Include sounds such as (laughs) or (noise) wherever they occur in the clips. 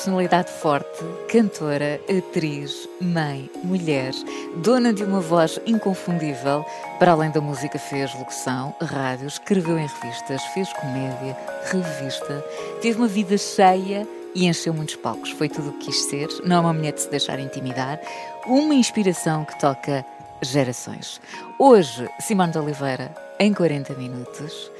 Personalidade forte, cantora, atriz, mãe, mulher, dona de uma voz inconfundível, para além da música fez locução, rádio, escreveu em revistas, fez comédia, revista, teve uma vida cheia e encheu muitos palcos. Foi tudo o que quis ser, não é uma mulher de se deixar intimidar, uma inspiração que toca gerações. Hoje, Simone de Oliveira, em 40 minutos.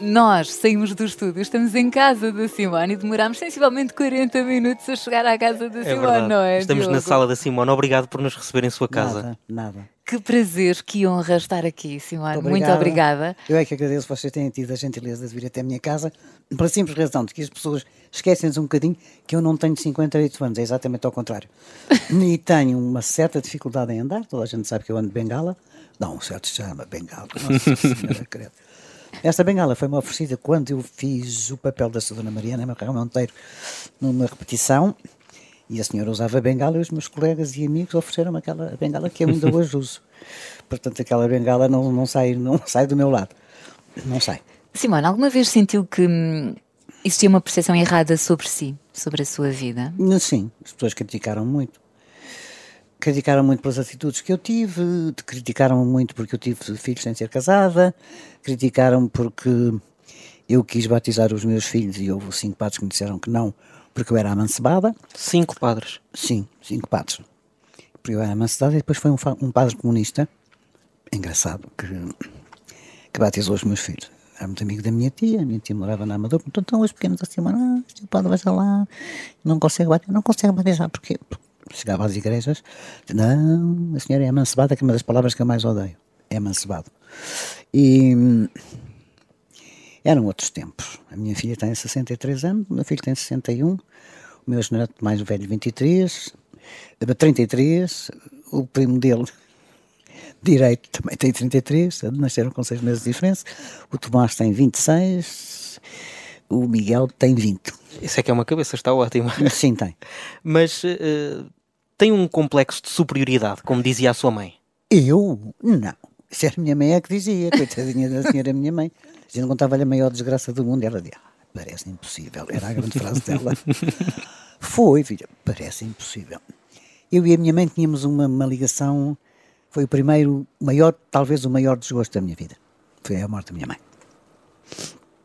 Nós saímos do estúdio, estamos em casa da Simone e demorámos sensivelmente 40 minutos a chegar à casa da É Simone, verdade. não é? Estamos Diogo? na sala da Simone. Obrigado por nos receber em sua casa. Nada, nada. Que prazer, que honra estar aqui, Simone. Muito obrigada. Eu é que agradeço vocês tenham tido a gentileza de vir até a minha casa, pela simples razão de que as pessoas esquecem-se um bocadinho que eu não tenho 58 anos, é exatamente ao contrário. (laughs) e tenho uma certa dificuldade em andar, toda a gente sabe que eu ando de bengala. Não, um certo chama bengala, nossa senhora, credo. Esta bengala foi-me oferecida quando eu fiz o papel da Dona Mariana Marrão Monteiro numa repetição. E a senhora usava bengala e os meus colegas e amigos ofereceram-me aquela bengala que eu ainda (laughs) hoje uso. Portanto, aquela bengala não, não, sai, não sai do meu lado. Não sai. Simone, alguma vez sentiu que hum, existia uma percepção errada sobre si, sobre a sua vida? Sim, as pessoas criticaram muito. Criticaram muito pelas atitudes que eu tive, criticaram muito porque eu tive filhos sem ser casada, criticaram porque eu quis batizar os meus filhos e houve cinco padres que me disseram que não, porque eu era amancebada. Cinco padres. Sim, cinco padres. Porque eu era amancebada e depois foi um, um padre comunista, engraçado, que, que batizou os meus filhos. Era muito amigo da minha tia, a minha tia morava na Amador, então estão os pequenos assim, ah, este padre vai lá, não consegue batizar, não consegue batizar, porque chegava às igrejas, não, a senhora é amancebada, que é uma das palavras que eu mais odeio, é amancebado. E hum, eram outros tempos. A minha filha tem 63 anos, o meu filho tem 61, o meu neto mais velho 23, eh, 33, o primo dele (laughs) direito também tem 33, nasceram com seis meses de diferença, o Tomás tem 26, o Miguel tem 20. Isso é que é uma cabeça, está ótima. Sim, tem. (laughs) Mas eh, tem um complexo de superioridade, como dizia a sua mãe. Eu? Não. Isso era a minha mãe é que dizia, coitadinha da senhora minha mãe. A gente contava-lhe a maior desgraça do mundo. Ela dizia, ah, parece impossível. Era a grande frase dela. Foi, filha, parece impossível. Eu e a minha mãe tínhamos uma, uma ligação, foi o primeiro, maior, talvez o maior desgosto da minha vida. Foi a morte da minha mãe.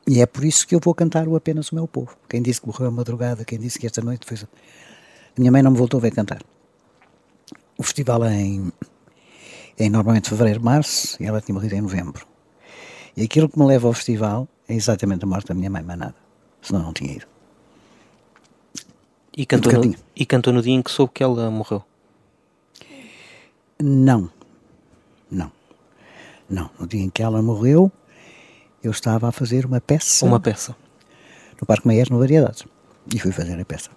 E é por isso que eu vou cantar o Apenas o Meu Povo. Quem disse que morreu a madrugada, quem disse que esta noite foi... A minha mãe não me voltou a ver cantar. O festival é em, é em normalmente fevereiro, março, e ela tinha morrido em novembro. E aquilo que me leva ao festival é exatamente a morte da minha mãe, mais nada. Senão não tinha ido. E cantou, no, e cantou no dia em que soube que ela morreu. Não. Não. Não. No dia em que ela morreu, eu estava a fazer uma peça Uma peça. no Parque Meier, no Variedades. E fui fazer a peça.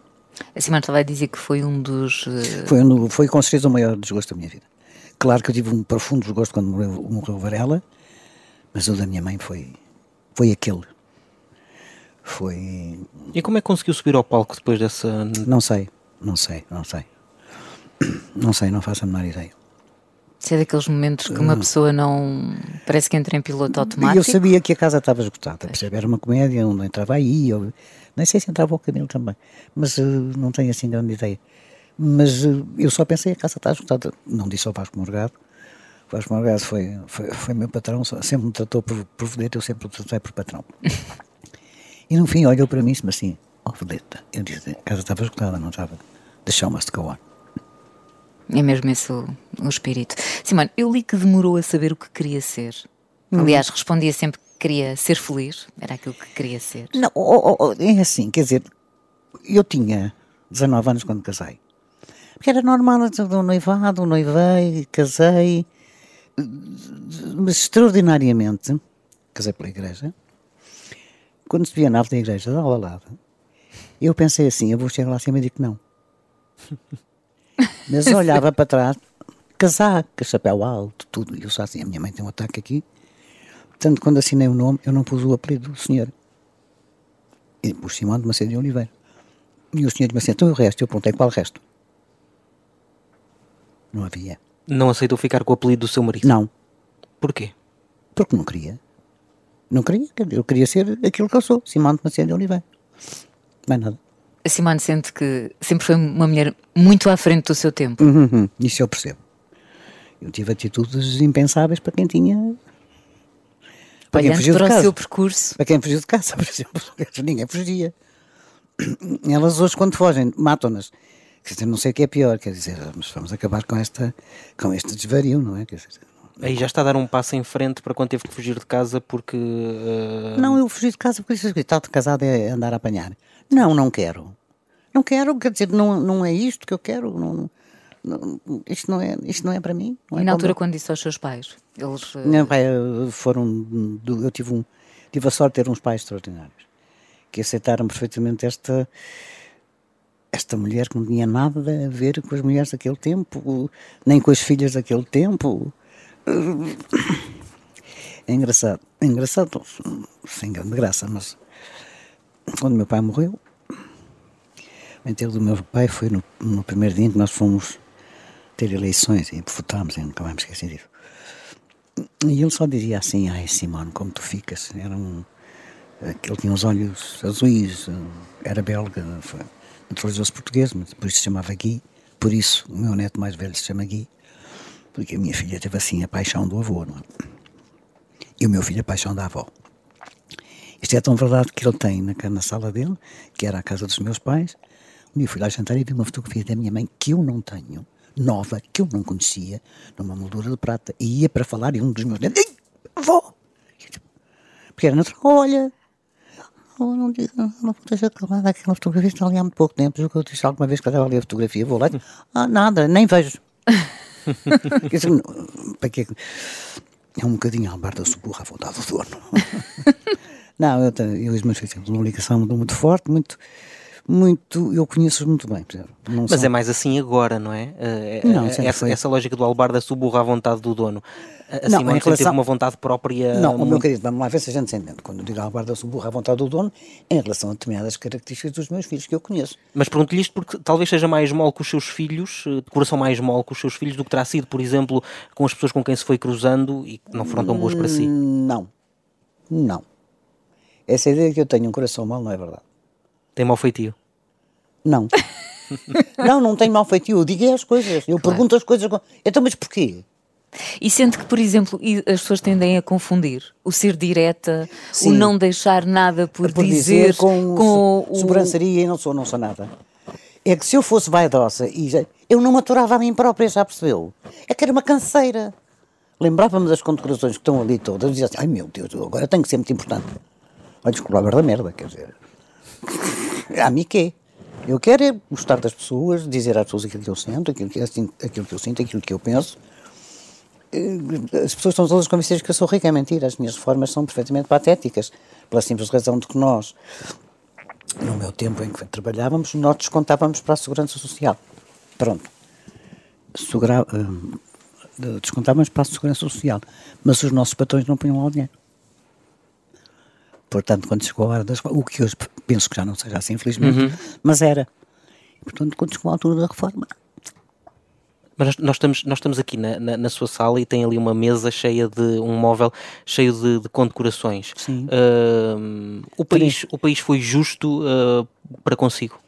A Simone estava a dizer que foi um dos. eh, Foi, um- foi com certeza o maior desgosto da minha vida. Claro que eu tive um profundo desgosto quando morreu, morreu Varela, mas o da minha mãe foi, foi aquele. Foi. E como é que conseguiu subir ao palco depois dessa. Não sei, não sei, não sei. (clears throat) Não sei, não faço a menor ideia. Se é daqueles momentos que uma pessoa não. Parece que entra em piloto automático. eu sabia que a casa estava esgotada, percebe? Era uma comédia onde entrava aí, eu, nem sei se entrava o Camilo também, mas eh, não tenho assim grande ideia. Mas eh, eu só pensei, a casa está esgotada. Não disse ao Vasco Morgado. O Vasco Morgado foi, foi, foi meu patrão, sempre me tratou por, por vedeta, eu sempre o tratei por patrão. e no fim olhou para mim e disse assim, ó vedeta. Eu disse, a casa estava esgotada, não estava. The show must go on. É mesmo esse o, o espírito. Simone, eu li que demorou a saber o que queria ser. Aliás, respondia sempre que queria ser feliz, era aquilo que queria ser. Não, oh, oh, oh, é assim, quer dizer, eu tinha 19 anos quando casei. Porque era normal, o noivado, noivei, casei, mas extraordinariamente, casei pela igreja, quando via a nave da igreja de Alvalade, eu pensei assim, eu vou chegar lá acima e digo que não. (laughs) Mas olhava para trás, casaca, chapéu alto, tudo, e eu só assim, a minha mãe tem um ataque aqui. Portanto, quando assinei o nome, eu não pus o apelido do senhor. E pus Simão de Macedo de Oliveira. E o senhor disse assim, então o resto, eu perguntei qual resto? Não havia. Não aceitou ficar com o apelido do seu marido? Não, Porquê? porque não queria. Não queria, eu queria ser aquilo que eu sou, Simão de Macedo de Oliveira. Mais nada. A Simone sente que sempre foi uma mulher muito à frente do seu tempo. Uhum, uhum, isso eu percebo. Eu tive atitudes impensáveis para quem tinha. Para quem fugiu de para o casa. seu percurso, Para quem fugiu de casa, (laughs) por exemplo. Ninguém fugia. Elas hoje, quando fogem, matam-nas. Quer dizer, não sei o que é pior. Quer dizer, mas vamos acabar com, esta, com este desvario, não é? Quer dizer, Aí já está a dar um passo em frente para quando teve que fugir de casa porque. eh, Não, eu fugi de casa porque estar de casado é andar a apanhar. Não, não quero. Não quero, quer dizer, não, não é isto que eu quero. Não, não- isto, não é, isto não é para mim. Não e é na altura meu- quando disse aos seus pais, eles eh, Não, pai, foram. Eu tive, um, tive a sorte de ter uns pais extraordinários que aceitaram perfeitamente esta. Esta mulher que não tinha nada a ver com as mulheres daquele tempo, nem com as filhas daquele tempo. É engraçado, é engraçado, sem grande graça, mas quando meu pai morreu, o enterro do meu pai foi no, no primeiro dia em que nós fomos ter eleições e votámos, e nunca me esqueci disso. E ele só dizia assim, ai Simone, como tu ficas? Era um, ele tinha os olhos azuis, era belga, naturalizou-se português, mas por isso se chamava Gui, por isso o meu neto mais velho se chama Gui, porque a minha filha teve assim a paixão do avô, não é? E o meu filho a paixão da avó. Isto é tão verdade que ele tem na, na sala dele, que era a casa dos meus pais. Um dia fui lá jantar e vi uma fotografia da minha mãe que eu não tenho, nova, que eu não conhecia, numa moldura de prata. E ia para falar e um dos meus netos, "Ei, avó! Porque era natural, olha, oh, não diga, não esteja calada, aquela fotografia está ali há muito pouco tempo. Eu disse alguma vez que eu estava ali a fotografia, vou lá, ah, nada, nem vejo. (laughs) Dizer, não, para quê? É um bocadinho a albarda suburra à vontade do dono. (laughs) não, eu, eu e os meus filhos temos uma ligação muito forte, muito, muito, eu conheço-os muito bem. Mas são- é mais assim agora, não é? Eh, Não, eh, essa, essa lógica do albarda suburra à vontade do dono. A- A Não, em sempre teve relação- uma vontade própria. Não, o meu muito- querido, vamos lá ver se a gente se entende. Quando eu digo albarda suburra à vontade do dono, é em relação a determinadas características dos meus filhos que eu conheço. Mas pergunto-lhe isto porque talvez seja mais mole com os seus filhos, eh, de coração mais mole com os seus filhos do que terá sido, por exemplo, com as pessoas com quem se foi cruzando e que não foram tão boas para si. Não, não. Essa ideia de que eu tenho um coração mau não é verdade. Tem mau feitio. Não. (laughs) não, não tenho mal feitio. Eu digo é as coisas. Eu pergunto as coisas. Então, mas porquê? E sente que, por exemplo, as pessoas tendem a confundir o ser direta, o Sim. não deixar nada por, por dizer, dizer com, com so- o... sobrançaria e não sou, não sou nada. É que se eu fosse vaidosa e já- eu não me aturava a mim própria, já percebeu? É que era uma canseira. Lembrava-me das condecorações que estão ali todas e dizia assim, ai meu Deus, eu agora tenho que ser muito importante. Olha, desculpa, a da merda, quer dizer. A mim quê? Eu quero é gostar das pessoas, dizer às pessoas aquilo que eu sinto, aquilo que, aquilo que eu sinto, aquilo que eu penso. Eh, As pessoas estão todas convencidas que eu sou rica, é mentira. As minhas reformas são perfeitamente patéticas, pela simples razão de que nós, no meu tempo em que trabalhávamos, nós descontávamos para a Segurança Social. Pronto. Hum, descontávamos para a Segurança Social, mas os nossos patrões não punham lá o dinheiro. Portanto, quando chegou a hora das o que hoje penso que já não seja assim, infelizmente, mas era. Portanto, quando chegou a altura da reforma, Mas nós, estamos, nós estamos aqui na, na, na sua sala e tem ali uma mesa cheia de um móvel cheio de, de condecorações. Sim. Ahm, o, país, o país foi justo ah, para consigo.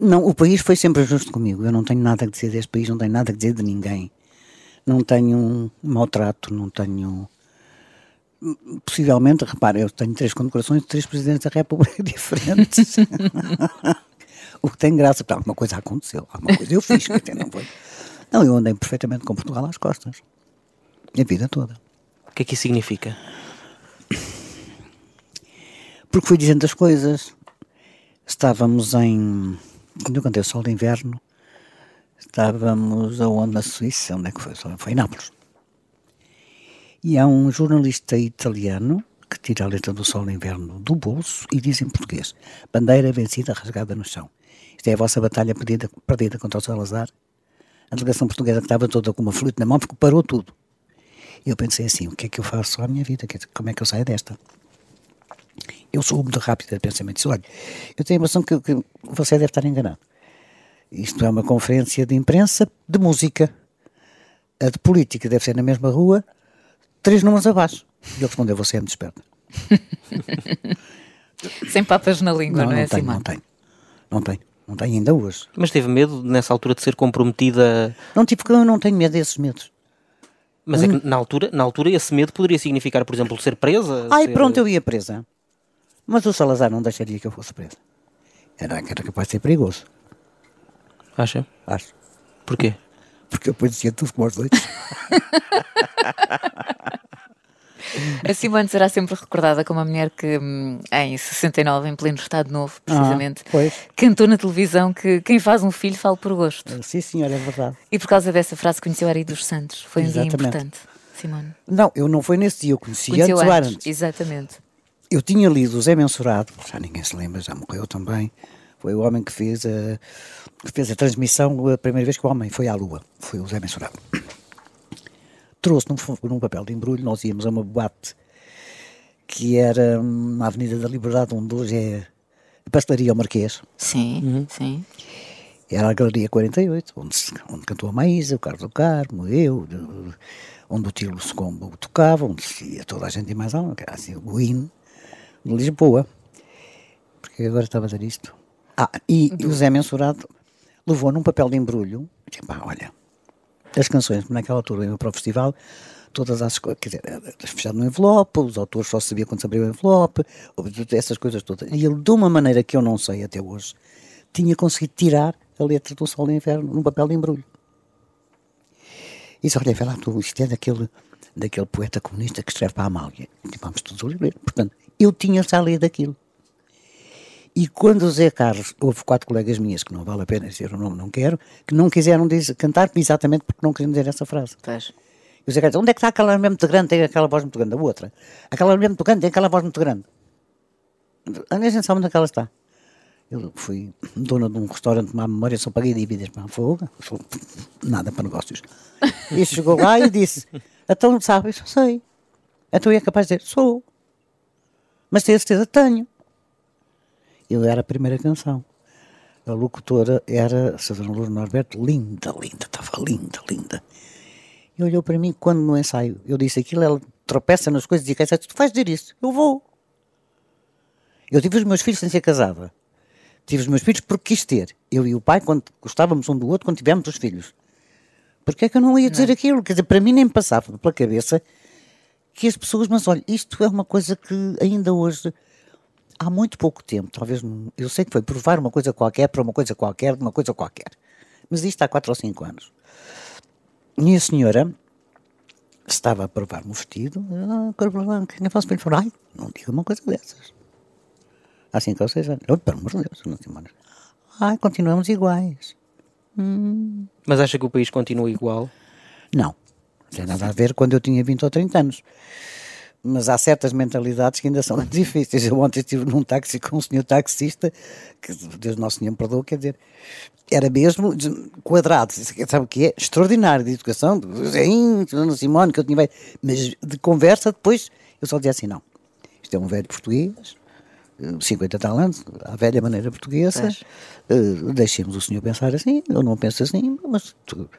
Não, o país foi sempre justo comigo. Eu não tenho nada a dizer deste país, não tenho nada a dizer de ninguém. Não tenho um maltrato, não tenho. Possivelmente, repare, eu tenho três condecorações de três presidentes da República (laughs) diferentes. o que tem graça, porque alguma coisa aconteceu, alguma coisa eu fiz, dizer, não foi. Não, eu andei perfeitamente com Portugal às costas. A vida toda. O que é que isso significa? Porque fui dizendo as coisas. Estávamos em. Quando eu cantei o Sol de Inverno, estávamos aonde? Na Suíça, onde é que foi? Foi em Nápoles. E há um jornalista italiano que tira a letra do Sol no Inverno do bolso e diz em português: Bandeira vencida, rasgada no chão. Isto é a vossa batalha perdida, perdida contra o Salazar. A delegação portuguesa que estava toda com uma flute na mão parou tudo. Eu pensei assim: o que é que eu faço à minha vida? Como é que eu saio desta? Eu sou muito rápido de pensamento. Olha, eu tenho a impressão que, que você deve estar enganado. Isto é uma conferência de imprensa de música. A de política deve ser na mesma rua, três números abaixo. E ele respondeu: Você é muito esperto. (laughs) Sem papas na língua, não, não é, tenho, Simão? Não tenho, não tenho, não tenho ainda hoje. Mas teve medo nessa altura de ser comprometida? Não tive, eu não tenho medo desses medos. Mas é que na altura, na altura esse medo poderia significar, por exemplo, ser presa? Ai, ser... pronto, eu ia presa. Mas o Salazar não deixaria que eu fosse presa. Era, era capaz de ser perigoso. Acha? Acho. Porquê? Porque eu depois dizia tudo como aos dois. (laughs) A Simone será sempre recordada como a mulher que, hum, em 69, em pleno Estado Novo, precisamente, Ah, cantou na televisão que quem faz um filho fala por gosto. Sim, senhor, é verdade. E por causa dessa frase conheceu Ari dos Santos. Foi um Exatamente. dia importante, Simone. Não, eu não foi nesse dia, eu conheci Conheceu antes, antes. Exatamente. Eu tinha lido o Zé Mensurado, já ninguém se lembra, já morreu também. Foi o homem que fez a, que fez a transmissão a primeira vez que o homem foi à Lua. Foi o Zé Mensurado. Trouxe num, num papel de embrulho, nós íamos a uma boate que era hum, na Avenida da Liberdade, onde hoje é a Pastelaria ao Marquês. Sim, sim. Era a Galeria 48, onde, onde cantou a Maísa, o Carlos do Carmo, eu, de- onde o Tilo Secombo tocava, onde se ia toda a gente e mais algo, que era assim, o hino de Lisboa. Porque agora estava a dizer isto. Ah, e, e o Zé Mensurado levou num papel de embrulho, disse, pá, olha, as canções naquela altura iam para o festival, todas as coisas, quer dizer, era fechado no envelope, os autores só sabiam quando se abria o envelope, essas coisas todas. E ele, de uma maneira que eu não sei até hoje, tinha conseguido tirar a letra do Sol de Inverno num papel de embrulho. E disse, olha, vê lá tu, isto é daquele, daquele poeta comunista que escreve para a Amália. E vamos todos ler. Portanto, eu tinha já lido aquilo. E quando o Zé Carlos, houve quatro colegas minhas, que não vale a pena dizer o nome, não quero, que não quiseram dizer, cantar exatamente porque não queriam dizer essa frase. Pois. E o Zé Carlos, onde é que está aquela mulher muito grande, tem aquela voz muito grande? A outra. Aquela mulher muito grande, tem aquela voz muito grande. A gente sabe onde é que ela está. Eu fui dona de um restaurante, má memória, só paguei dívidas para a sou nada para negócios. E chegou lá e disse: Então, sabe, eu sei. Então eu é capaz de dizer: Sou. Mas tenho certeza tenho. Eu era a primeira canção. A locutora era a Sra. Lourdes Norberto, linda, linda, estava linda, linda. E olhou para mim quando no ensaio eu disse aquilo, ela tropeça nas coisas e diz: Tu vais dizer isso? Eu vou. Eu tive os meus filhos sem ser casada. Tive os meus filhos porque quis ter. Eu e o pai, quando gostávamos um do outro, quando tivemos os filhos. Porque é que eu não ia dizer aquilo? Quer dizer, para mim nem me passava pela cabeça que as pessoas, mas olha, isto é uma coisa que ainda hoje, há muito pouco tempo, talvez, eu sei que foi provar uma coisa qualquer para uma coisa qualquer, de uma coisa qualquer. Mas isto há quatro ou cinco anos. E a senhora estava a provar-me o vestido, ah, cor branca, e o filho falou, ai, não diga uma coisa dessas. Há cinco ou seis anos. Oh, pelo amor de Deus, não tem mais. Ai, continuamos iguais. Mas acha que o país continua igual? Não, não tem nada a ver quando eu tinha 20 ou 30 anos. Mas há certas mentalidades que ainda são (laughs) difíceis. Eu ontem estive num táxi com um senhor taxista, que Deus Nosso Senhor me perdoa, quer dizer, era mesmo de- quadrado, sabe o que é? Extraordinário de educação, do Zéinho, de Dona Simone, que eu tinha velho, mas de conversa depois eu só dizia assim: não, isto é um velho português, eh, 50 tal anos, à velha maneira portuguesa, eh, deixemos o senhor pensar assim, eu não penso assim, mas tu,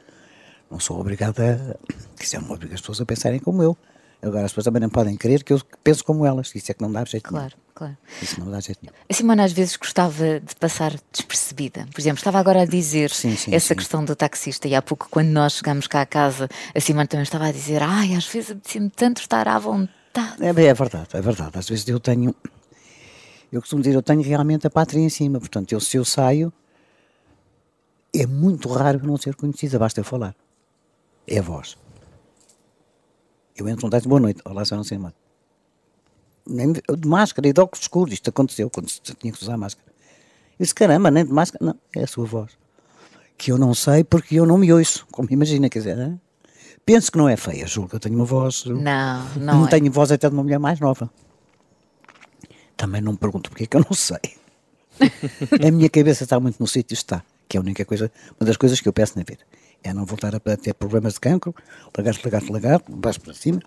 não sou obrigada, a- que isso é uma obriga as pessoas a pensarem como eu. Agora, as pessoas também não podem crer que eu penso como elas. Isso é que não dá jeito Claro, claro. nenhum. Isso não dá jeito nenhum. A Simone às vezes gostava de passar despercebida. Por exemplo, estava agora a dizer Sim, sim, essa sim. questão do taxista e há pouco, quando nós chegámos cá a casa, a Simone também estava a dizer ai, às vezes apetecia-me tanto estar à vontade. É, é verdade, é verdade. Às vezes eu tenho. Eu costumo dizer, eu tenho realmente a pátria em cima. Portanto, eu, se eu saio, é muito raro não ser conhecida, basta eu falar. É a voz. Eu entro num táxi, boa noite. Olá, senhora Simone. Nem de de máscara e de óculos escuros. Isto aconteceu quando tinha que usar máscara. Eu disse, caramba, nem de máscara. Não, é a sua voz. Que eu não sei porque eu não me ouço. Como imagina, quer dizer, penso que não é feia, julgo que eu tenho uma voz. Não, não, Não é. tenho voz até de uma mulher mais nova. Também não me pergunto porque é que eu não sei. (laughs) a minha cabeça está muito no sítio está, que é a única coisa, uma das coisas que eu peço na vida. É não voltar a ter problemas de cancro, lagarto, lagarto, lagarto, baixo para cima.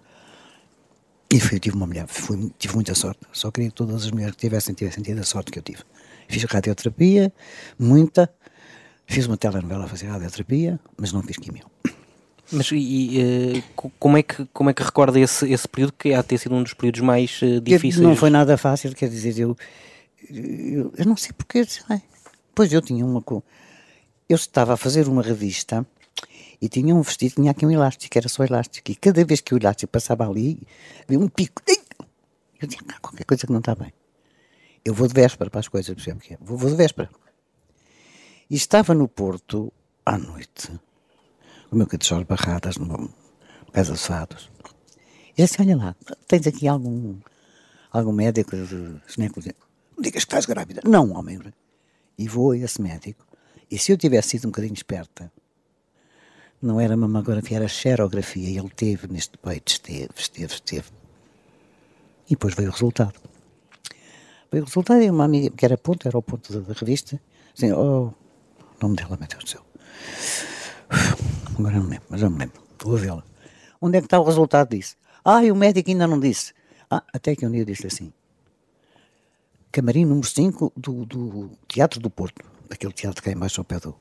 E fui, tive uma mulher, fui, tive muita sorte. Só queria que todas as mulheres que tivessem, tivessem tido a sorte que eu tive. Fiz radioterapia, muita. Fiz uma telenovela a fazer radioterapia, mas não fiz quimio. Mas e, e, uh, como, é que, como é que recorda esse, esse período que há de ter sido um dos períodos mais uh, difíceis? Não foi nada fácil, quer dizer, eu, eu, eu não sei porque. Pois eu tinha uma. Eu estava a fazer uma revista e tinha um vestido, tinha aqui um elástico, era só elástico. E cada vez que o elástico passava ali, havia um pico. Eu dizia, ah, qualquer coisa que não está bem. Eu vou de véspera para as coisas, que é? Vou, vou de véspera. E estava no Porto à noite o meu cachorro barradas no Casa dos Fados. E disse, olha lá, tens aqui algum, algum médico de ginecologia? Digas que estás grávida. Não, homem. E vou a esse médico. E se eu tivesse sido um bocadinho esperta, não era mamografia, era xerografia. E ele teve neste peito, esteve, esteve, esteve. E depois veio o resultado. Veio o resultado e uma amiga, que era ponto, era o ponto da, da revista, assim, oh, nome dela, meu Deus do céu (sighs) agora não lembro, mas já me lembro. Vou vê-la. Onde é que está o resultado disso? Ah, e o médico ainda não disse. Ah, até que um dia disse assim. Camarim número 5 do, do Teatro do Porto. Aquele teatro que é embaixo ao pé do.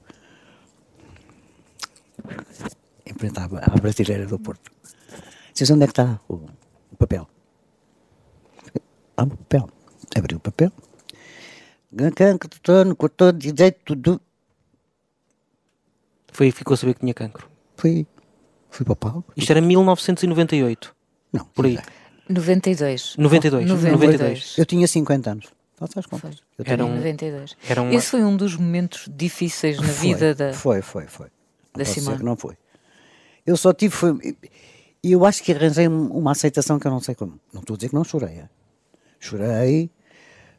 Enfrentava a brasileira do Porto. Disse onde é que está o, o papel? Ah, o papel. Abriu o papel. Cancro, cortou direito do foi, ficou a saber que tinha cancro. Fui, fui para o palco. Isto era 1998. Não. Por aí. 92. 92. 92. 92. Eu tinha 50 anos. Faça as contas. Eu era um, 92. Era uma... Esse foi um dos momentos difíceis na foi, vida da. Foi, foi, foi. Da Simone. não foi. Eu só tive. Foi, e eu acho que arranjei uma aceitação que eu não sei como. Não estou a dizer que não chorei. É. Chorei,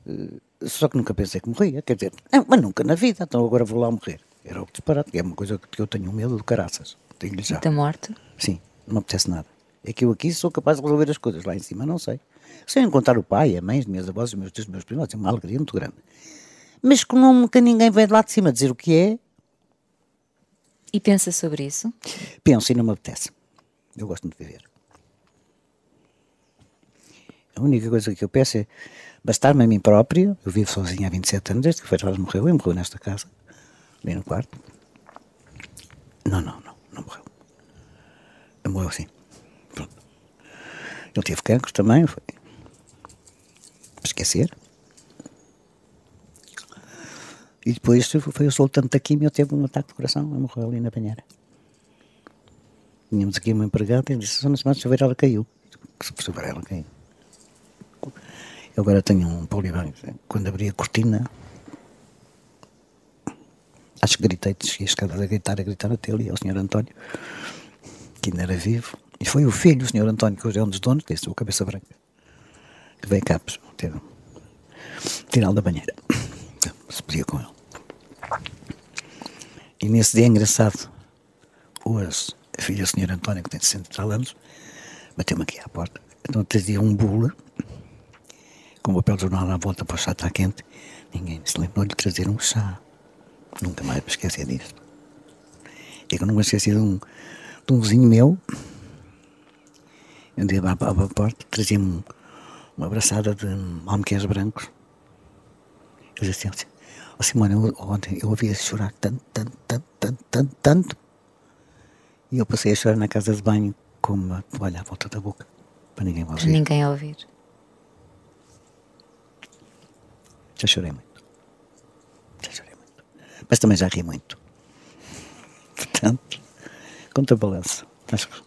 eh, só que nunca pensei que morria. Quer dizer, mas nunca na vida, então agora vou lá morrer. Era o que disparate, que é uma coisa que eu tenho medo de caraças. Tenho já. Da morte? Sim, não me apetece nada. É que eu aqui sou capaz de resolver as coisas, lá em cima não sei. Se eu encontrar o pai, a mãe, as minhas avós, os meus tios, os meus primos, é uma alegria muito grande. Mas que nunca ninguém vem de lá de cima dizer o que é. E pensa sobre isso? Penso e não me apetece. Eu gosto de viver. A única coisa que eu peço é bastar-me a mim próprio. Eu vivo sozinho há 27 anos, desde que o Ferraz morreu, e morreu nesta casa ali no quarto. Não, não, não, não morreu. Ele morreu assim. Pronto. Ele teve cancro também, foi. Esquecer. E depois foi o soltando da quimio, teve um ataque de coração morreu ali na banheira. Tínhamos aqui uma empregada e disse: Só na semana chover ela caiu. Se chover ela caiu. Eu agora tenho um polibanco. Quando abri a cortina, Acho que gritei, desci as escadas a gritar, a gritar até ali ao Sr. António, que ainda era vivo. E foi o filho, o Sr. António, que hoje é um dos donos, desse, o Cabeça Branca, que veio cá ter, tirá-lo da banheira. Se podia com ele. E nesse dia engraçado, hoje, a filha do Sr. António, que tem 60 tal anos, bateu-me aqui à porta. Então trazia um bula, com o papel de jornal à volta para o chá estar quente. Ninguém se lembrou de trazer um chá. Nunca mais me esqueci disso. É que eu não me esqueci de um, de um vizinho meu. Um dia à porta, trazia-me uma abraçada de almequês brancos. Eu disse assim, oh Simone, eu, ontem eu ouvia chorar tanto, tanto, tanto, tanto, tanto, tanto. E eu passei a chorar na casa de banho com uma toalha à volta da boca, para ninguém ouvir. Para ninguém ouvir. Já chorei muito mas também já ri muito. (laughs) Portanto, conta balança. Acho que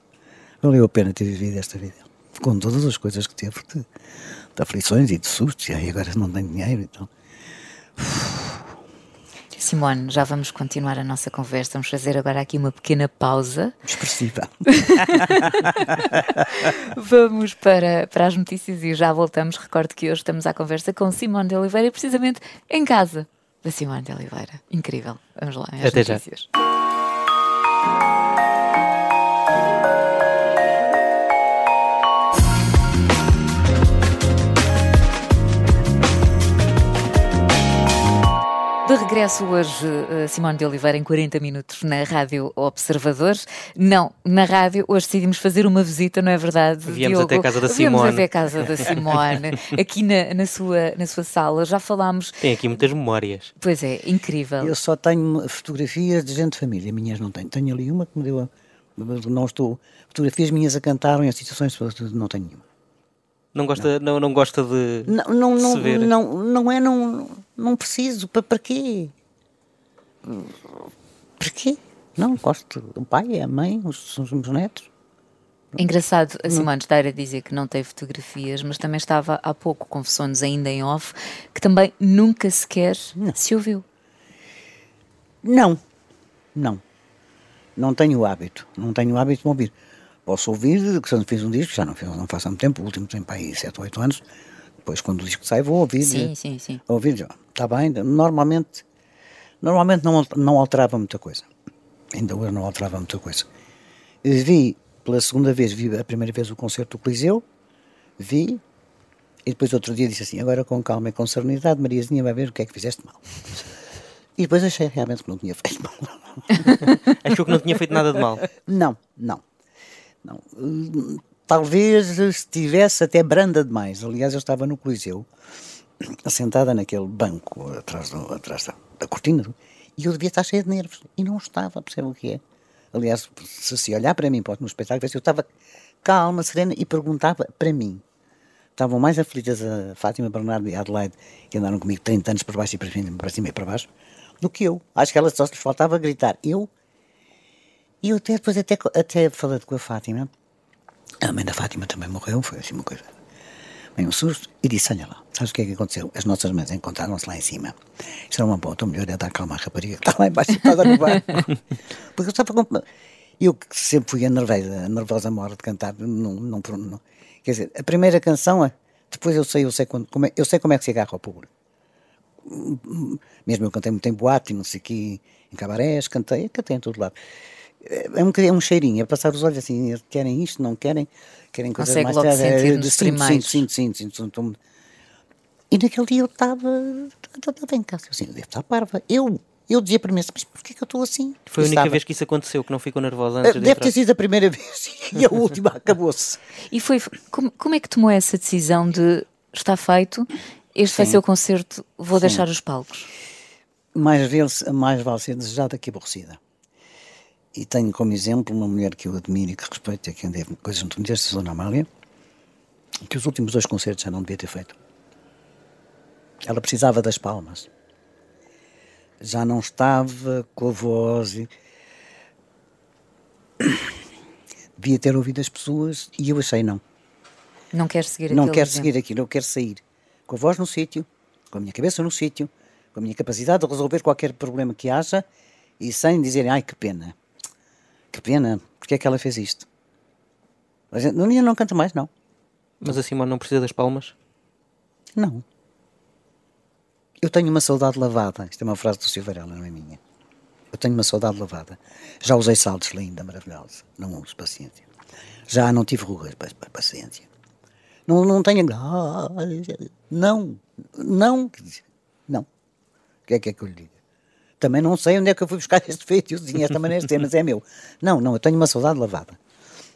valeu a pena ter vivido esta vida. Com todas as coisas que teve de, de aflições e de sustos, e aí agora não tenho dinheiro então. Simone, já vamos continuar a nossa conversa. Vamos fazer agora aqui uma pequena pausa. Expressiva. (laughs) vamos para, para as notícias e já voltamos. Recordo que hoje estamos à conversa com Simone de Oliveira, precisamente em casa da Simone de Oliveira. Incrível. Vamos lá, as Até notícias. Já. De regresso hoje, eh, Simone de Oliveira, em 40 minutos na Rádio Observadores. Não, na rádio, hoje decidimos fazer uma visita, não é verdade? Viemos Diogo? até a casa da Viemos Simone. até a casa da Simone, (laughs) aqui na, na, sua, na sua sala. Já falámos. Tem aqui muitas memórias. Pois é, incrível. Eu só tenho fotografias de gente de família, minhas não tenho. Tenho ali uma que me deu. A, não estou. Fotografias minhas a cantar em situações, não tenho nenhuma. Não gosta, não. Não, gosta de. Não, não, de não, se ver. não, não é, não, não preciso. Para, para quê? Para quê? Não, gosto do pai, a mãe, os, os meus netos. Engraçado a Simone estar a dizer que não tem fotografias, mas também estava há pouco, confessou-nos ainda em off, que também nunca sequer se ouviu. Não, não. Não tenho o hábito. Não tenho o hábito de me ouvir. Posso ouvir, que se eu fiz um disco, já não, fiz, não faço há muito tempo, o último tempo aí, 7 ou 8 anos. Depois, quando o disco sai, vou ouvir. Sim, sim, sim. Ouvir, já. Está bem. Normalmente, normalmente não, não alterava muita coisa. Ainda hoje não alterava muita coisa. Vi, pela segunda vez, vi a primeira vez o concerto do Coliseu, vi, e depois outro dia disse assim, agora com calma e com serenidade, Mariazinha vai ver o que é que fizeste mal. E depois achei realmente que não tinha feito mal. (laughs) Achou que não tinha feito nada de mal. Não, não. não. Talvez estivesse até branda demais. Aliás, eu estava no Coliseu, sentada naquele banco atrás, do, atrás da, da cortina, e eu devia estar cheia de nervos. E não estava, percebe o que é? Aliás, se se olhar para mim pode, no espetáculo, eu estava calma, serena e perguntava para mim. Estavam mais aflitas a Fátima Bernardo e a Adelaide, que andaram comigo 30 anos para baixo e para cima, para cima e para baixo, do que eu. Acho que elas só lhes faltava gritar. Eu. E eu até depois até, até falando com a Fátima, a mãe da Fátima também morreu, foi assim uma coisa. Bem, um susto, e disse: Olha lá, sabes o que é que aconteceu? As nossas mães encontraram-se lá em cima. Isto era uma boa, então melhor é dar calma à rapariga que está lá embaixo sentada no barco. (laughs) Porque eu estava com. Eu que sempre fui a nervosa, a nervosa mora de cantar, não, não, não, Quer dizer, a primeira canção, é- depois eu sei, eu sei, quando, como é, eu sei como é que se agarra ao público. Mesmo eu cantei muito em boate, não sei o quê, em cabarés, cantei, cantei em todo lado. É um, é um cheirinho, é passar os olhos assim, querem isto, não querem, querem coisas Consegue mais logo é, sentir de nos sinto, sinto, sinto, sinto, sinto, sinto. E naquele dia eu estava, estava em casa, eu assim, devo estar parva. Eu, eu dizia para mim, mas porquê que eu estou assim? Foi a única estava. vez que isso aconteceu, que não ficou nervosa Ah, antes de Deve entrar. ter sido a primeira (laughs) vez e a última acabou-se. E foi. Como, como é que tomou essa decisão de está feito, este vai Sim. ser o concerto, vou deixar os palcos? mais, vale, mais vale ser desejada que aborrecida. E tenho como exemplo uma mulher que eu admiro e que respeito, e que andei coisas muito bonitas, a Dona Amália, que os últimos dois concertos já não devia ter feito. Ela precisava das palmas. Já não estava com a voz. E... (coughs) Devia ter ouvido as pessoas e eu achei não. Não quer seguir Não aquele quero exemplo. seguir aquilo, eu quero sair com a voz no sítio, com a minha cabeça no sítio, com a minha capacidade de resolver qualquer problema que haja e sem dizerem, ai que pena, que pena, porque é que ela fez isto? A gente, não, não canta mais, não. Mas a Simone não precisa das palmas? Não. Eu tenho uma saudade lavada. Isto é uma frase do Silveirela, não é minha. Eu tenho uma saudade lavada. Já usei saltos linda, maravilhosa. Não uso paciência. Já não tive rugas, pa- pa- paciência. Não, não tenho. Não, não, não. O que é que é que eu lhe diga? Também não sei onde é que eu fui buscar este feitiozinho, esta maneira de ter, mas é meu. Não, não, eu tenho uma saudade lavada.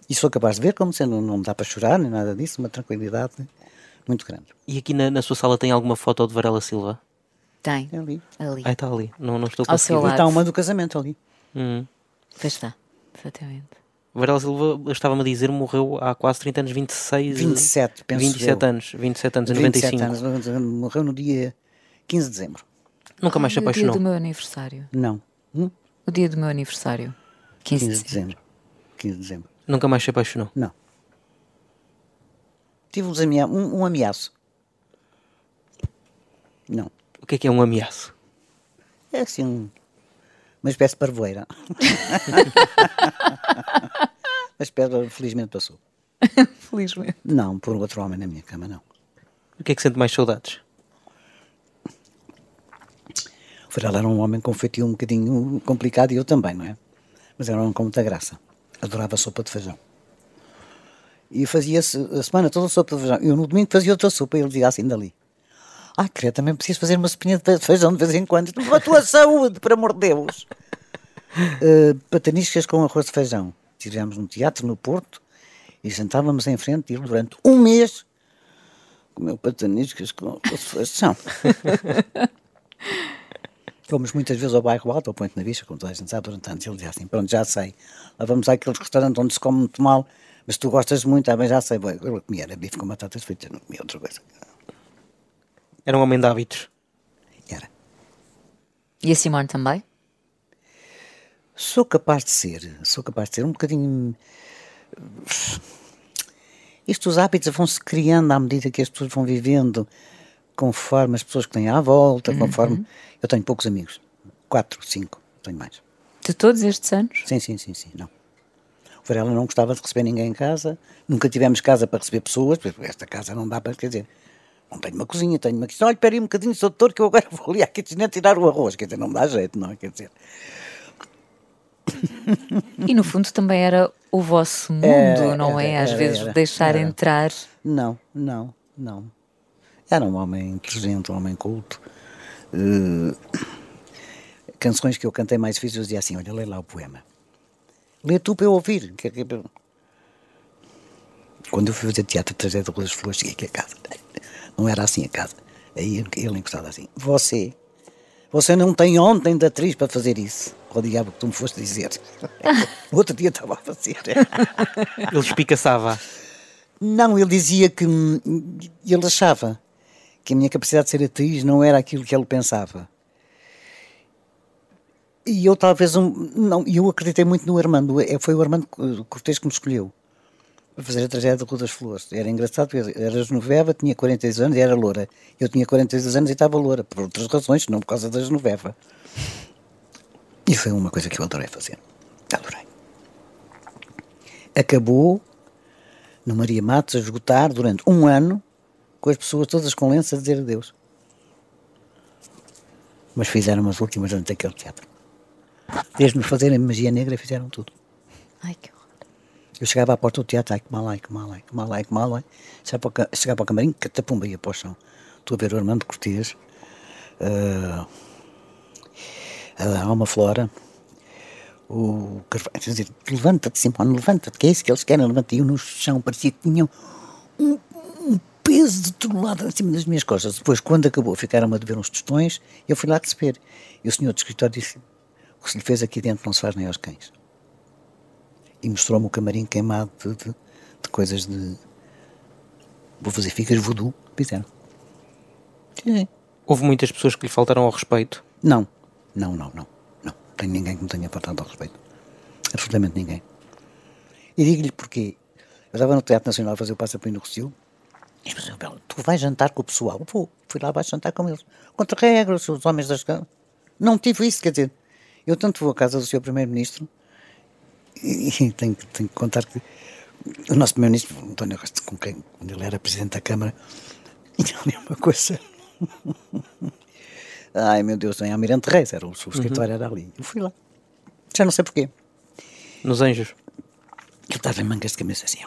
E sou capaz de ver como se não, não me dá para chorar, nem nada disso, uma tranquilidade muito grande. E aqui na, na sua sala tem alguma foto de Varela Silva? Tem, É ali. ali. Ah, está ali. Não, não estou Ao seu conseguindo. lado. Está uma do casamento ali. Hum. Pois está, exatamente. Varela Silva, estava-me a dizer, morreu há quase 30 anos, 26... 27, penso 27 eu. anos, 27 anos, em 27 95. anos, morreu no dia 15 de dezembro. Nunca mais se Ai, O dia apaixonou. do meu aniversário. Não, hum? O dia do meu aniversário. 15 15 de de dezembro. 15 de dezembro. Nunca mais se apaixonou. Não. Tive um, amea- um, um ameaço. Não. O que é que é um ameaço? É assim um- uma espécie de parvoeira. (laughs) espécie, felizmente passou. Felizmente. Não, por outro homem na minha cama, não. O que é que sente mais saudades? O Varela era um homem com um feitio um bocadinho complicado e eu também, não é? Mas era um homem com muita graça. Adorava sopa de feijão. E fazia-se a semana toda sopa de feijão. Eu no domingo fazia outra sopa e ele dizia assim dali. Ah, queria também preciso fazer uma sopinha de feijão de vez em quando. Para a tua (laughs) saúde, por amor de Deus. Uh, pataniscas com arroz de feijão. Tivemos no teatro no Porto e sentávamos em frente e durante um mês comeu pataniscas com arroz de feijão. (laughs) Fomos muitas vezes ao bairro alto, ao Ponte na Vista, como toda a gente sabe, durante anos. Ele dizia assim: Pronto, já sei. Lá vamos àqueles restaurantes onde se come muito mal, mas tu gostas muito, ah, bem, já sei. Eu comia era bife com batatas fritas, não comia outra coisa. Era um homem de hábitos. Era. E a Simone também? Sou capaz de ser, sou capaz de ser um bocadinho. Isto, os hábitos vão-se criando à medida que as pessoas vão vivendo, conforme as pessoas que têm à volta, conforme. Uhum. Eu tenho poucos amigos, quatro, cinco, tenho mais. De todos estes anos? Sim, sim, sim, sim, não. O Varela não gostava de receber ninguém em casa, nunca tivemos casa para receber pessoas, porque esta casa não dá para, quer dizer, não tenho uma cozinha, tenho uma questão, olha, espera aí um bocadinho, sou doutor, que eu agora (laughs) vou ali à kitchen tirar o arroz, quer dizer, não me dá jeito, não é? Quer dizer. (laughs) E no fundo também era o vosso mundo, é, não é? Às era, vezes era, deixar era. entrar. Não, não, não. Era um homem inteligente, um homem culto. Uh, canções que eu cantei mais vezes, eu dizia assim: olha, lê lá o poema. Lê tu para eu ouvir. Quando eu fui fazer teatro, tragédia das flores, cheguei aqui a casa. Não era assim a casa. Aí ele encostado assim: Você, você não tem ontem de atriz para fazer isso. O diabo que tu me foste dizer. (laughs) Outro dia estava a fazer. ele espicaçava. Não, ele dizia que. Ele achava que a minha capacidade de ser atriz não era aquilo que ele pensava. E eu talvez um, não, eu acreditei muito no Armando, é, foi o Armando Cortês que me escolheu para fazer a tragédia da Rua das Flores. Era engraçado, era Genoveva, tinha 42 anos e era loura. Eu tinha 42 anos e estava loura, por outras razões, não por causa da Genoveva. E foi uma coisa que eu adorei fazer. Adorei. Acabou no Maria Matos a esgotar durante um ano com as pessoas todas com lenças a dizer adeus. Mas fizeram as últimas antes daquele teatro. Desde me fazerem magia negra, fizeram tudo. Ai, que horror. Eu chegava à porta do teatro, ai que mal, ai que mal, ai que mal, ai que mal, ai. Chegava para, chegava para o camarim, catapumba ia para o chão. Estou a ver o Armando Cortês, uh, a Alma Flora, o Carvalho, quer dizer, levanta-te, Simone, levanta-te, que é isso que eles querem, levanta E eu no chão, parecia que tinham um peso de tonelada em cima das minhas costas. Depois, quando acabou, ficaram a dever uns tostões, eu fui lá receber. E o senhor do escritório disse: O que se lhe fez aqui dentro não se faz nem aos cães. E mostrou-me o camarim queimado de, de, de, coisas de. Vou fazer ficas voodoo. Fizeram. Sim. Houve muitas pessoas que lhe faltaram ao respeito? Não, não, não, não. Não. Tenho ninguém que me tenha faltado ao respeito. Absolutamente ninguém. E digo-lhe porquê. Eu estava no Teatro Nacional a fazer o Passaporte no Rocio e disse, tu vais jantar com o pessoal? Vou. Fui lá abaixo jantar com eles. Contra regras, os homens das... Não tive isso, quer dizer, eu tanto vou à casa do Sr. Primeiro-Ministro e, (laughs) e tenho, tenho, que contar que o nosso Primeiro-Ministro, António Costa, com quem quando ele era Presidente da Câmara, (laughs) ele uma coisa... (laughs) Ai meu Deus, em Almirante Reis, era o, o escritório uhum. era ali. Eu fui lá. Já não sei porquê. Nos Anjos? Ele estava em mangas de camisa assim,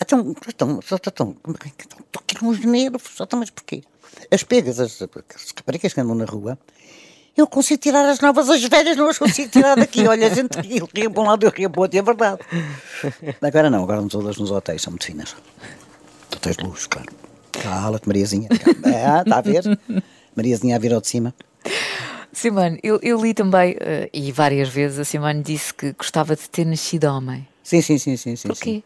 então, então, estão, estou aqui uns nervos, só estão, mas porquê? As pegas, as, as raparigas que andam na rua, eu consigo tirar as novas, as velhas não as consigo tirar daqui. Olha, a gente ria, ria para um lado, eu ria para o outro, é verdade. Agora não, agora não todas nos hotéis, são muito finas. Hotéis de luz, claro. Cala-te, Mariazinha. (laughs) É, está a ver? Mariazinha a vir ao de cima. Simone, eu, eu li também, uh, e várias vezes, a Simone disse que gostava de ter nascido homem. Sim, sim, sim, sim. sim Porquê? Sim.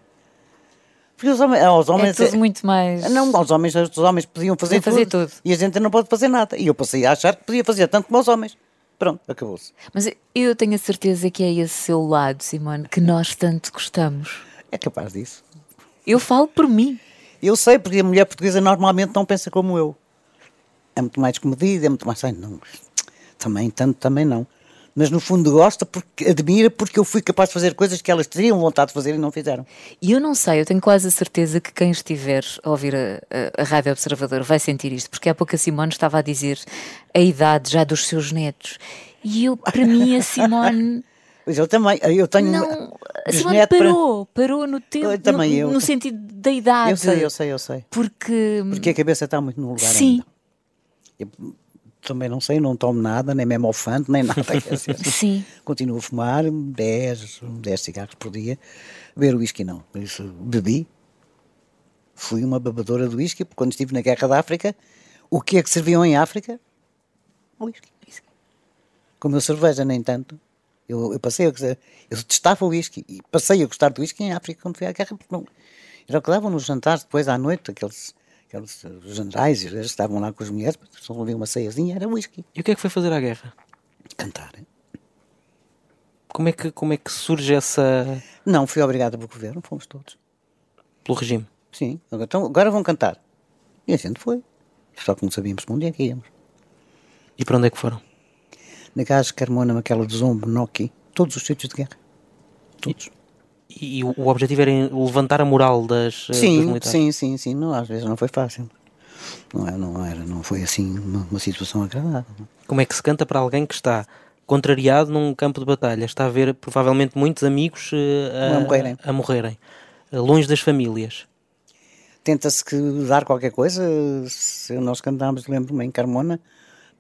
Porque os homens, aos homens é tudo muito mais. Não, aos homens, os homens podiam fazer, fazer tudo, tudo, E a gente não pode fazer nada. E eu passei a achar que podia fazer tanto como os homens. Pronto, acabou-se. Mas eu tenho a certeza que é esse seu lado, Simone, que nós tanto gostamos. É capaz disso. Eu falo por mim. Eu sei, porque a mulher portuguesa normalmente não pensa como eu. É muito mais comedida, é muito mais. Ai, não. Também, tanto também não mas no fundo gosta porque admira porque eu fui capaz de fazer coisas que elas teriam vontade de fazer e não fizeram. E eu não sei, eu tenho quase a certeza que quem estiver a ouvir a, a, a Rádio Observador vai sentir isto, porque há pouco a Simone estava a dizer a idade já dos seus netos. E eu, para mim, a Simone. (laughs) Pois eu também, eu tenho. Não, a Simone parou, para... parou no tempo, eu, também no, eu. no sentido da idade. Eu sei, eu sei, eu sei. Porque. Porque a cabeça está muito no lugar Sim. ainda. Também não sei, não tomo nada, nem mesmo alfante, nem nada. (laughs) Sim. Continuo a fumar 10, 10 cigarros por dia. Beber whisky não. Por isso, bebi. Fui uma babadora de whisky, porque quando estive na Guerra da África, o que é que serviam em África? Whisky. Como eu cerveja, nem tanto. Eu, eu passei a gostar, eu detestava o whisky e passei a gostar do whisky em África quando fui à guerra, porque não, era o que davam nos jantares depois à noite, aqueles, aqueles eh, generais, eles estavam lá com as mulheres, só havia uma ceiazinha, era whisky. E o que é que foi fazer à guerra? Cantar. hein? Como é que, como é que surge essa. Não, fui obrigada pelo governo, fomos todos. pelo regime? Sim, então, agora vão cantar. E a gente foi. Só que não sabíamos para onde é que íamos. E para onde é que foram? Na Gás, Carmona, Maquela de Zombo, Noki, todos os sítios de guerra. Todos. E, e o, objetivo era levantar a moral das, eh, dos Sim, militares? sim, sim, sim. Não, às vezes não foi fácil. Não era, não, era, não foi assim uma, uma situação agradável. Como é que se canta para alguém que está contrariado num campo de batalha? Está a ver provavelmente muitos amigos eh, A morrerem. a morrerem, eh, longe das famílias. Tenta-se dar qualquer coisa. Nós cantámos, lembro-me, em Carmona,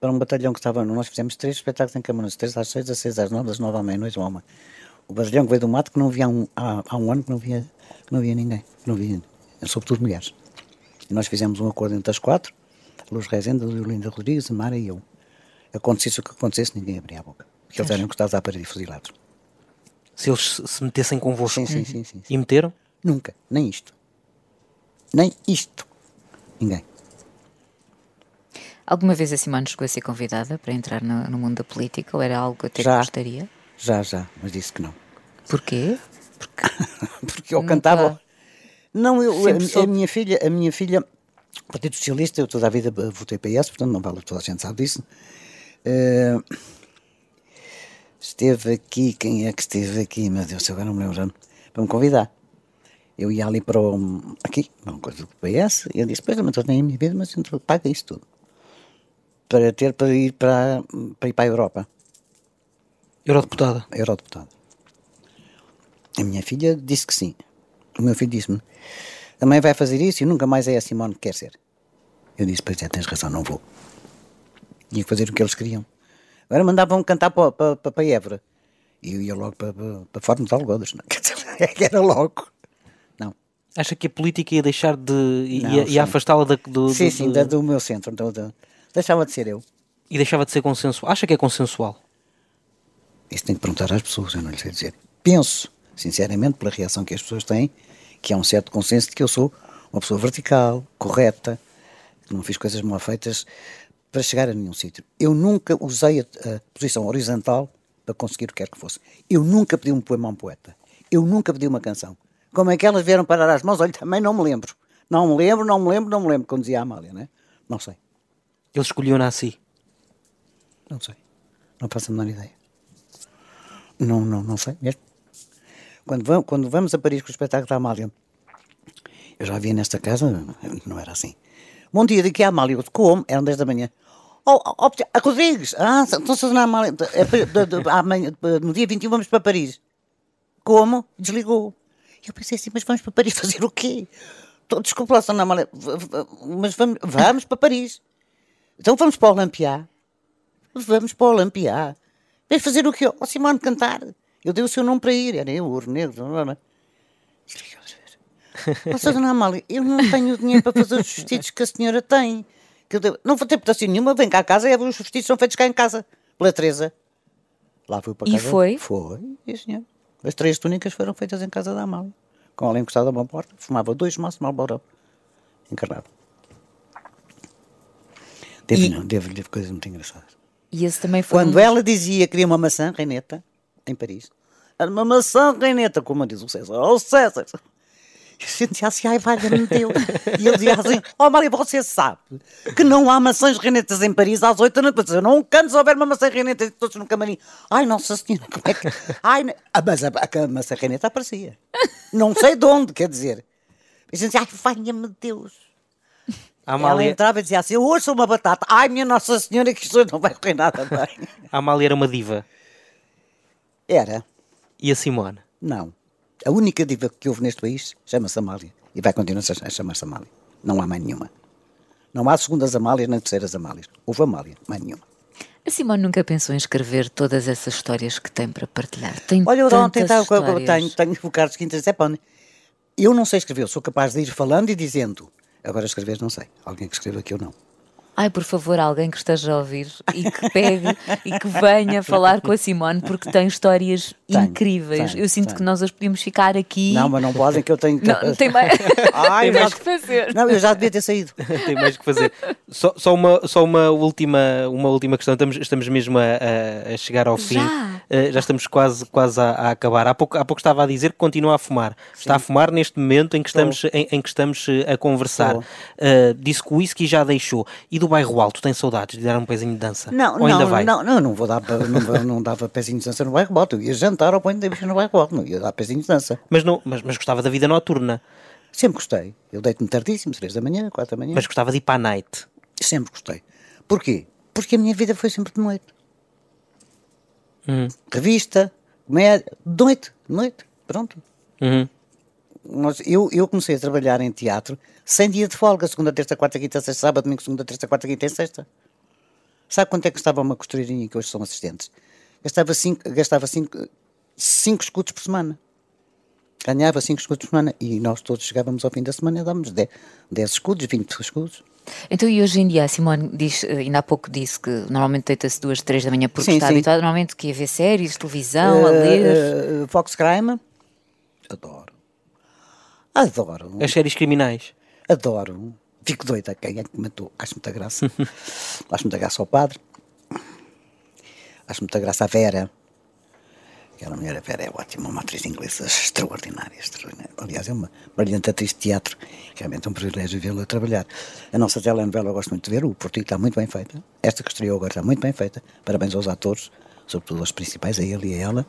para um batalhão que estava. Nós fizemos três espetáculos em Carmona, três às seis, das seis às nove, das nove à meia-noite, uma. O batalhão que veio do mato, que não via há um, há, há um ano que não via, que não via ninguém. que Não via, sobretudo mulheres. E nós fizemos um acordo entre as quatro, Luz Rezende, Linda Rodrigues, a Mara e eu. Acontecesse o que acontecesse, ninguém abria a boca. Porque eles eram encostados à parede e fuzilados. Se eles se- se metessem convosco. Sim, sim, sim, sim, sim. E meteram? Nunca, nem isto. Nem isto. Ninguém. Alguma vez a Simone chegou a ser convidada para entrar no, no mundo da política ou era algo até que Já. gostaria? Já, já, mas disse que não. Porquê? Porque (laughs) eu Nunca. cantava. Não, eu, a, a minha filha, a minha filha, Partido Socialista, eu toda a vida votei PS, portanto não vale, toda a gente sabe disso. Eh, esteve aqui, quem é que esteve aqui? Meu Deus, agora não me lembro. Para me convidar. Eu ia ali para o, aqui, uma coisa do PS, e eu disse, pois, eu tenho a minha vida, mas a gente paga isso tudo. Para ter, para ir para, para ir para a Europa. Eurodeputada. Eurodeputado. A minha filha disse que sim. O meu filho disse-me: a mãe vai fazer isso e nunca mais é a Simone que quer ser. Eu disse: Pois é, tens razão, não vou. Tinha que fazer o que eles queriam. Agora mandavam cantar para, para, para, para Évora. E eu ia logo para, para, para Forno de Algodas. Não, (laughs) era logo. Não. Acha que a política ia deixar de. ia, ia afastá-la da- do, sim, do- sim, do- do meu centro. Então, da- deixava de ser eu. E deixava de ser consensual. Acha que é consensual? Isso tem que perguntar às pessoas, eu não lhe sei dizer. Penso, sinceramente, pela reação que as pessoas têm, que há um certo consenso de que eu sou uma pessoa vertical, correta, que não fiz coisas mal feitas para chegar a nenhum sítio. Eu nunca usei a, a posição horizontal para conseguir o que quer que fosse. Eu nunca pedi um poema a um poeta. Eu nunca pedi uma canção. Como é que elas vieram parar às mãos? Olha, também não me lembro. Não me lembro, não me lembro, não me lembro, como dizia a Amália, né? Não sei. Eles escolhiam-na assim. Não sei. Não faço a menor ideia. Não, não, não sei mesmo. Quando vamos, quando vamos a Paris com o espetáculo da Amália, eu já via nesta casa, não era assim. Bom dia, daqui a Amália. Eu, Como? Eram 10 da manhã. Oh, oh, a Rodrigues! Ah, então se na Amália. É, amanhã, no dia 21 vamos para Paris. Como? Desligou. Eu pensei assim, mas vamos para Paris fazer o quê? Desculpa lá, Sra. Amália, mas vamos, vamos para Paris. Então vamos para o Olampiá. Vamos para o Olampiá. Vais fazer o quê? O Simone cantar. Eu dei o seu nome para ir. Era eu, o Ouro Negro. blá, blá. Ó, Dona Amália, eu não tenho dinheiro para fazer os vestidos que a senhora tem. Que eu Não vou ter importância nenhuma. Vem cá a casa e os vestidos são feitos cá em casa. Pela Teresa. Lá fui para E casa. foi? Foi, sim, senhor. As três túnicas foram feitas em casa da Amália. Com ela encostada a uma porta. Fumava dois maços de Marlboro. Encarnado. Teve, E- não, teve, teve coisas muito engraçadas. E esse também foi Quando um... ela dizia que queria uma maçã, Reineta, em Paris, era uma maçã, Reineta, como diz o César, oh César. E a gente dizia assim, ai, valha-me Deus. (laughs) E ele dizia assim, oh Maria, você sabe que não há maçãs reinetas em Paris às oito da noite. Eu não canto se houver uma maçã reineta todos no camarim. Ai, Nossa Senhora, como é que... Ai, ah, mas a, a, maçã reineta aparecia. Não sei de onde, quer dizer. E a gente dizia, ai, valha-me Deus. A Ela Amália, entrava e dizia assim, eu hoje sou uma batata. Ai, minha Nossa Senhora, que isto não vai correr nada bem. a Amália era uma diva. Era. E a Simone? Não. A única diva que houve neste país chama-se Amália. E vai continuar a chamar-se Amália. Não há mais nenhuma. Não há segundas Amálias nem terceiras Amálias. Houve Amália, mais nenhuma. A Simone nunca pensou em escrever todas essas histórias que tem para partilhar. Tem Olha, eu ontem histórias. tenho, tenho o Carlos Quintas é pá, Eu não sei escrever, eu sou capaz de ir falando e dizendo. Agora escrever não sei. Alguém que escreva que eu não. Ai, por favor, alguém que esteja a ouvir e que pegue e que venha falar com a Simone porque tem histórias Tenho, incríveis. tenho, eu sinto tenho. que nós as podíamos ficar aqui. Não, mas não podem que eu tenho. Não, tem mais, (laughs) Ai, tem mais que fazer. Não, eu já devia ter saído. (laughs) Tem mais que fazer. Só, só uma, só uma, última, uma última questão. Estamos, estamos mesmo a, a- chegar ao fim. Já? Já estamos quase, quase a, a acabar. Há pouco, há pouco estava a dizer que continua a fumar. Está a fumar neste momento em que estamos, em, em que estamos eh, a conversar. Eh, disse que o whisky já deixou. E do bairro alto, tem saudades de dar um pezinho de dança? Não, Ou ainda não, vai? não, não, não vou dar, não, não dava pezinho de dança no bairro Bote. Eu ia jantar ao ponto de no bairro Bote, não ia dar pezinho de dança. Mas, não, mas, mas gostava da vida noturna. Sempre gostei. Eu deito-me tardíssimo, três da manhã, quatro da manhã. Mas gostava de ir para a night. Sempre gostei. Porquê? Porque a minha vida foi sempre de noite. Uhum. Revista, comédia, de noite, noite, pronto. Uhum. Nós, eu, eu comecei a trabalhar em teatro sem dia de folga, segunda, terça, quarta, quinta, sexta, sábado, domingo, segunda, terça, quarta, quinta e sexta. Sabe quanto é que custava uma costureirinha que hoje são assistentes? Gastava cinco, gastava cinco, cinco escudos por semana. Ganhava cinco escudos por semana e nós todos chegávamos ao fim da semana e dávamos 10, 10 escudos, 20 escudos. Então, e hoje em dia, a Simone diz, eh, ainda há pouco disse que normalmente deita-se duas, três da manhã porque Sim, está sim. habituada normalmente que ia ver séries, televisão, a ler. Eh, Fox Crime, adoro. Adoro. As séries criminais. Adoro. Fico doida. Quem é que matou? Acho muita graça. (laughs) Acho muita graça ao padre. Acho muita graça à Vera. Aquela mulher, Vera, é ótima, uma atriz inglesa extraordinária, extraordinária. Aliás, é uma brilhante atriz de teatro. Realmente é um privilégio vê-la trabalhar. A nossa telenovela eu gosto muito de ver. O Portigo está muito bem feita. Esta que estreou agora está muito bem feita. Parabéns aos atores, sobretudo aos principais, a ele e a ela.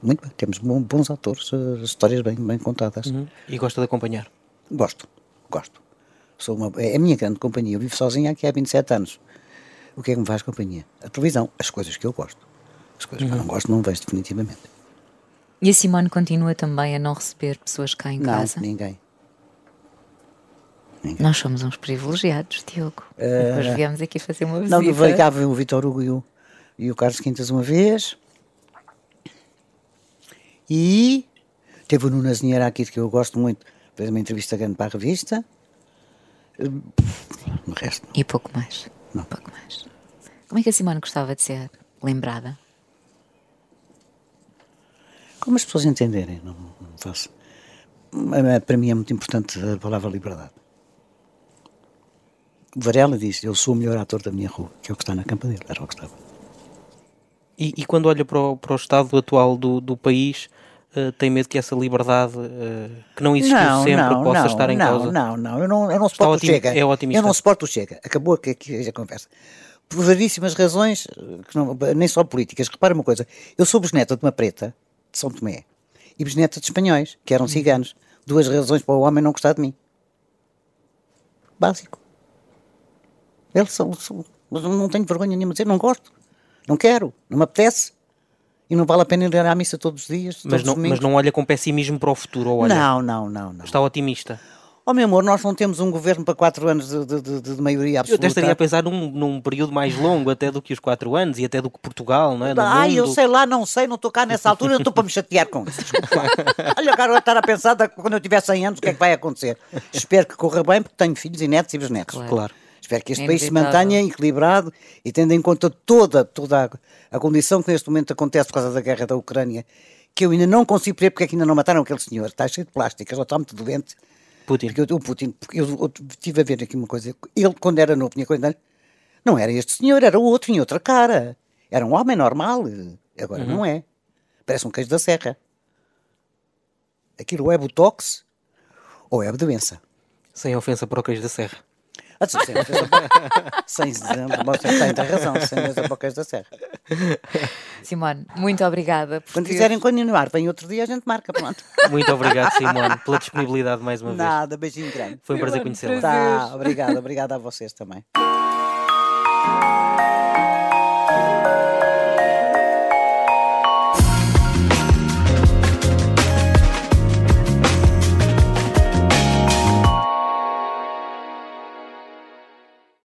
Muito bem. Temos bons atores, eh, histórias bem, bem contadas. Uhum. E gosta de acompanhar. Gosto, gosto. Sou uma, é a minha grande companhia. Eu vivo sozinha aqui há 27 anos. O que é que me faz companhia? A televisão, as coisas que eu gosto. As coisas que eu não gosto, não vejo definitivamente. E a Simone continua também a não receber pessoas cá em não, casa. ninguém. Nós somos uns privilegiados, Diogo. Depois viemos aqui fazer uma visita. Eh, Não, veio cá o Vitor Hugo e o, e o Carlos Quintas uma vez. E teve o Nuno Azinheira aqui, que eu gosto muito, fez uma entrevista grande para a revista. Eh, O resto, E pouco mais. Não. Pouco mais. Como é que a Simone gostava de ser lembrada? Como as pessoas entenderem, não, não faço. Para mim é muito importante a palavra liberdade. O Varela diz: Eu sou o melhor ator da minha rua, que é o que está na campa dele, era o que estava. E, e quando olha para o, para o estado atual do, do país, eh, tem medo que essa liberdade eh, que não existiu sempre possa estar em não, causa? Não, não, eu não, eu não suporto o otimi- Chega. é otimista. Eu não suporto o Chega. Acabou aqui, aqui a conversa. Por variedíssimas razões, que não, nem só políticas. Repara uma coisa: eu sou bisneta de uma preta, de São Tomé, e bisneta de espanhóis, que eram ciganos. Duas razões para o homem não gostar de mim. Básico. Eles são, são- mas não tenho vergonha nenhuma de dizer, não gosto, não quero, não me apetece. E não vale a pena ir à missa todos os dias. Mas todos não, mas não olha com pessimismo para o futuro, ou olha, Não, não, não, não. está otimista. Oh meu amor, nós não temos um governo para quatro anos de, de- de- de maioria Eu absoluta. até estaria a pensar num, num período mais longo até do que os quatro anos e até do que Portugal, não é? No Ai, eu sei lá, não sei, não estou cá nessa altura, não estou para me chatear com isso. Olha, agora eu estar a pensar quando eu tiver 100 anos o que é que vai acontecer. Espero que corra bem, porque tenho filhos e netos e bisnetos. Claro. Claro. Espero que este É país se mantenha equilibrado e tendo em conta toda, toda a, a condição que neste momento acontece por causa da guerra da Ucrânia, que eu ainda não consigo perceber porque é que ainda não mataram aquele senhor. Está cheio de plásticas, já está muito doente. Putin. Porque eu, o Putin, porque eu, eu estive a ver aqui uma coisa. Ele, quando era novo, tinha 40 anos, não era este senhor, era outro, tinha outra cara. Era um homem normal. Agora não é. Parece um queijo da serra. Aquilo ou é botox ou é doença. Sem ofensa para o queijo da serra. Ah, sim, (laughs) sem para- Sem você tem, razão, sem o queijo da serra. Simone, muito obrigada. Por Quando ter- quiserem continuar, vem outro dia, a gente marca, pronto. Muito obrigado, Simone, pela disponibilidade mais uma vez. Nada, beijinho grande. Foi um prazer conhecê-la. Tá, obrigado, obrigado a vocês também.